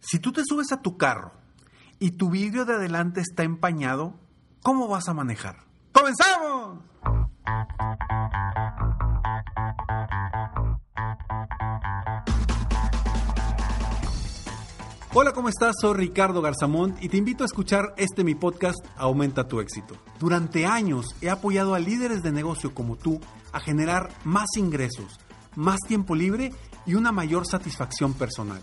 Si tú te subes a tu carro y tu vidrio de adelante está empañado, ¿cómo vas a manejar? ¡Comenzamos! Hola, ¿cómo estás? Soy Ricardo Garzamont y te invito a escuchar este mi podcast Aumenta tu éxito. Durante años he apoyado a líderes de negocio como tú a generar más ingresos, más tiempo libre y una mayor satisfacción personal.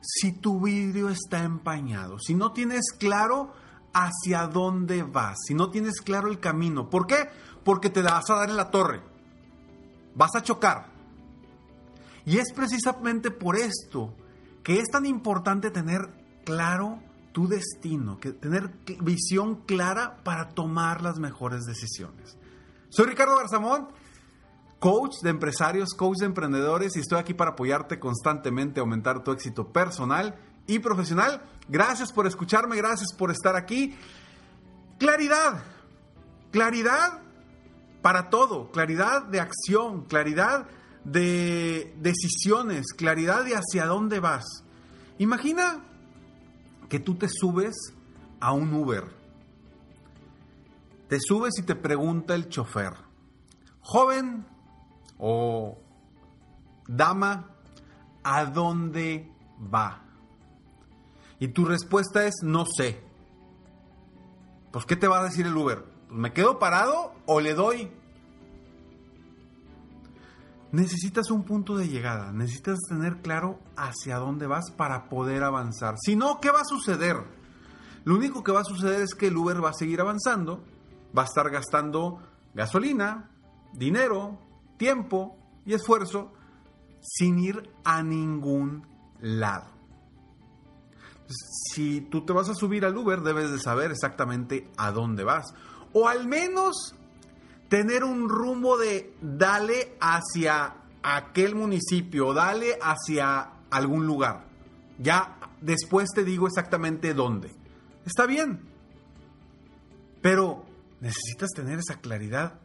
si tu vidrio está empañado, si no tienes claro hacia dónde vas, si no tienes claro el camino. ¿Por qué? Porque te vas a dar en la torre. Vas a chocar. Y es precisamente por esto que es tan importante tener claro tu destino, que tener visión clara para tomar las mejores decisiones. Soy Ricardo Garzamón, coach de empresarios, coach de emprendedores y estoy aquí para apoyarte constantemente a aumentar tu éxito personal y profesional. Gracias por escucharme, gracias por estar aquí. Claridad, claridad para todo, claridad de acción, claridad de decisiones, claridad de hacia dónde vas. Imagina que tú te subes a un Uber. Te subes y te pregunta el chofer, joven o dama, ¿a dónde va? Y tu respuesta es no sé. Pues ¿qué te va a decir el Uber? Pues me quedo parado o le doy necesitas un punto de llegada, necesitas tener claro hacia dónde vas para poder avanzar. Si no, ¿qué va a suceder? Lo único que va a suceder es que el Uber va a seguir avanzando, va a estar gastando gasolina, dinero, tiempo y esfuerzo sin ir a ningún lado. Si tú te vas a subir al Uber, debes de saber exactamente a dónde vas. O al menos tener un rumbo de dale hacia aquel municipio, dale hacia algún lugar. Ya después te digo exactamente dónde. Está bien. Pero necesitas tener esa claridad.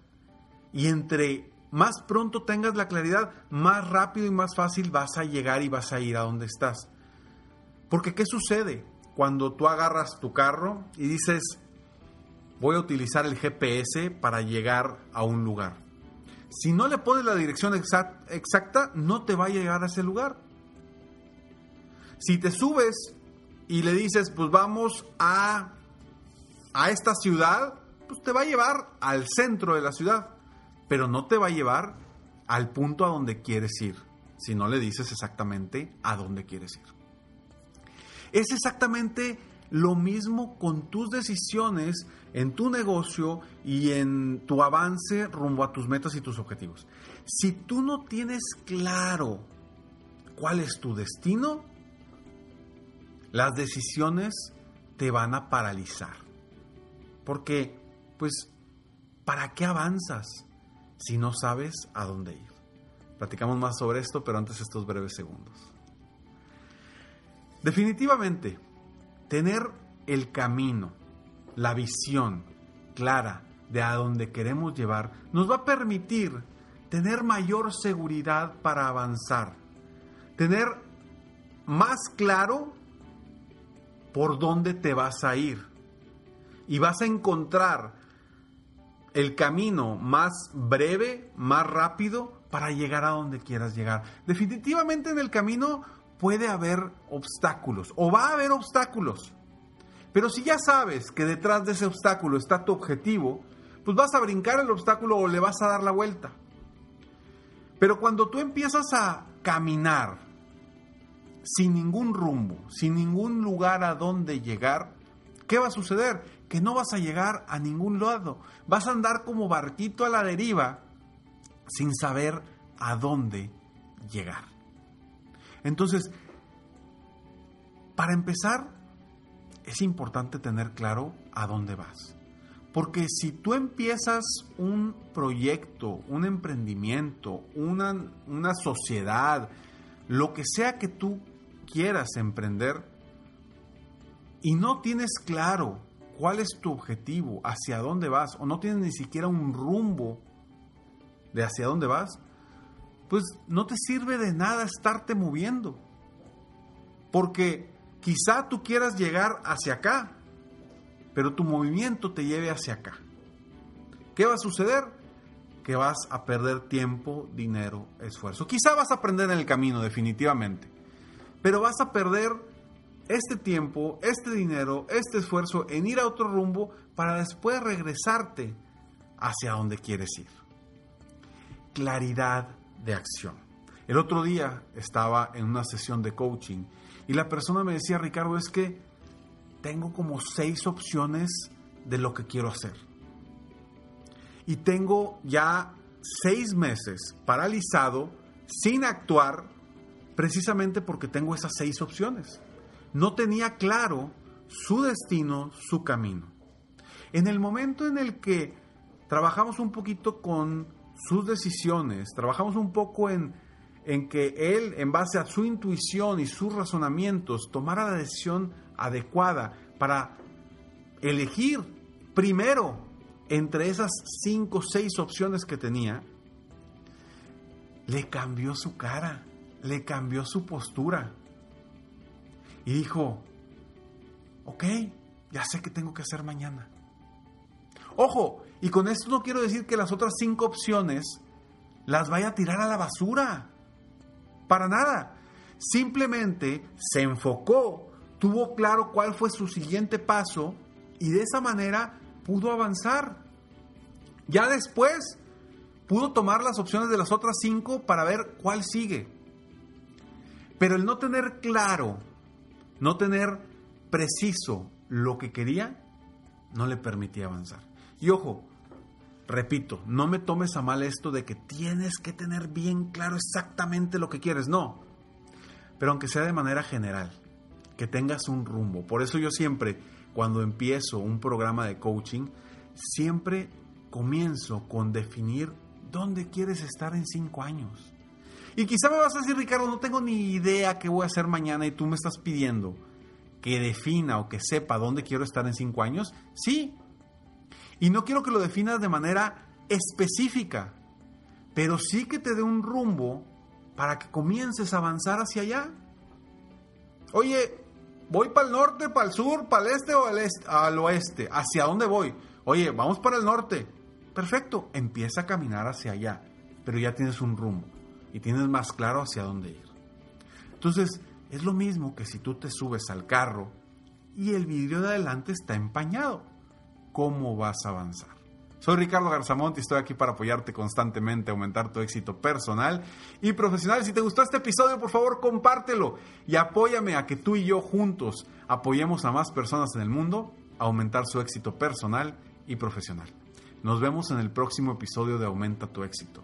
Y entre más pronto tengas la claridad, más rápido y más fácil vas a llegar y vas a ir a donde estás. Porque ¿qué sucede cuando tú agarras tu carro y dices, voy a utilizar el GPS para llegar a un lugar. Si no le pones la dirección exacta, no te va a llegar a ese lugar. Si te subes y le dices, pues vamos a, a esta ciudad, pues te va a llevar al centro de la ciudad, pero no te va a llevar al punto a donde quieres ir, si no le dices exactamente a dónde quieres ir. Es exactamente lo mismo con tus decisiones en tu negocio y en tu avance rumbo a tus metas y tus objetivos. Si tú no tienes claro cuál es tu destino, las decisiones te van a paralizar. Porque, pues, ¿para qué avanzas si no sabes a dónde ir? Platicamos más sobre esto, pero antes estos breves segundos. Definitivamente, Tener el camino, la visión clara de a dónde queremos llevar, nos va a permitir tener mayor seguridad para avanzar, tener más claro por dónde te vas a ir y vas a encontrar el camino más breve, más rápido para llegar a donde quieras llegar. Definitivamente en el camino puede haber obstáculos o va a haber obstáculos. Pero si ya sabes que detrás de ese obstáculo está tu objetivo, pues vas a brincar el obstáculo o le vas a dar la vuelta. Pero cuando tú empiezas a caminar sin ningún rumbo, sin ningún lugar a donde llegar, ¿qué va a suceder? Que no vas a llegar a ningún lado. Vas a andar como barquito a la deriva sin saber a dónde llegar. Entonces, para empezar, es importante tener claro a dónde vas. Porque si tú empiezas un proyecto, un emprendimiento, una, una sociedad, lo que sea que tú quieras emprender, y no tienes claro cuál es tu objetivo, hacia dónde vas, o no tienes ni siquiera un rumbo de hacia dónde vas, pues no te sirve de nada estarte moviendo. Porque quizá tú quieras llegar hacia acá, pero tu movimiento te lleve hacia acá. ¿Qué va a suceder? Que vas a perder tiempo, dinero, esfuerzo. Quizá vas a aprender en el camino, definitivamente, pero vas a perder este tiempo, este dinero, este esfuerzo en ir a otro rumbo para después regresarte hacia donde quieres ir. Claridad de acción. El otro día estaba en una sesión de coaching y la persona me decía, Ricardo, es que tengo como seis opciones de lo que quiero hacer. Y tengo ya seis meses paralizado sin actuar precisamente porque tengo esas seis opciones no tenía claro su destino, su camino. En el momento en el que trabajamos un poquito con sus decisiones, trabajamos un poco en, en que él, en base a su intuición y sus razonamientos, tomara la decisión adecuada para elegir primero entre esas cinco o seis opciones que tenía, le cambió su cara, le cambió su postura y dijo, ok, ya sé qué tengo que hacer mañana. Ojo, y con esto no quiero decir que las otras cinco opciones las vaya a tirar a la basura. Para nada. Simplemente se enfocó, tuvo claro cuál fue su siguiente paso y de esa manera pudo avanzar. Ya después pudo tomar las opciones de las otras cinco para ver cuál sigue. Pero el no tener claro no tener preciso lo que quería no le permitía avanzar. Y ojo, repito, no me tomes a mal esto de que tienes que tener bien claro exactamente lo que quieres, no. Pero aunque sea de manera general, que tengas un rumbo. Por eso yo siempre, cuando empiezo un programa de coaching, siempre comienzo con definir dónde quieres estar en cinco años. Y quizá me vas a decir, Ricardo, no tengo ni idea qué voy a hacer mañana y tú me estás pidiendo que defina o que sepa dónde quiero estar en cinco años. Sí. Y no quiero que lo definas de manera específica, pero sí que te dé un rumbo para que comiences a avanzar hacia allá. Oye, voy para el norte, para el sur, para el este o al, al oeste. ¿Hacia dónde voy? Oye, vamos para el norte. Perfecto, empieza a caminar hacia allá, pero ya tienes un rumbo y tienes más claro hacia dónde ir. Entonces, es lo mismo que si tú te subes al carro y el vidrio de adelante está empañado. ¿Cómo vas a avanzar? Soy Ricardo Garzamont y estoy aquí para apoyarte constantemente, aumentar tu éxito personal y profesional. Si te gustó este episodio, por favor, compártelo y apóyame a que tú y yo juntos apoyemos a más personas en el mundo a aumentar su éxito personal y profesional. Nos vemos en el próximo episodio de Aumenta tu éxito.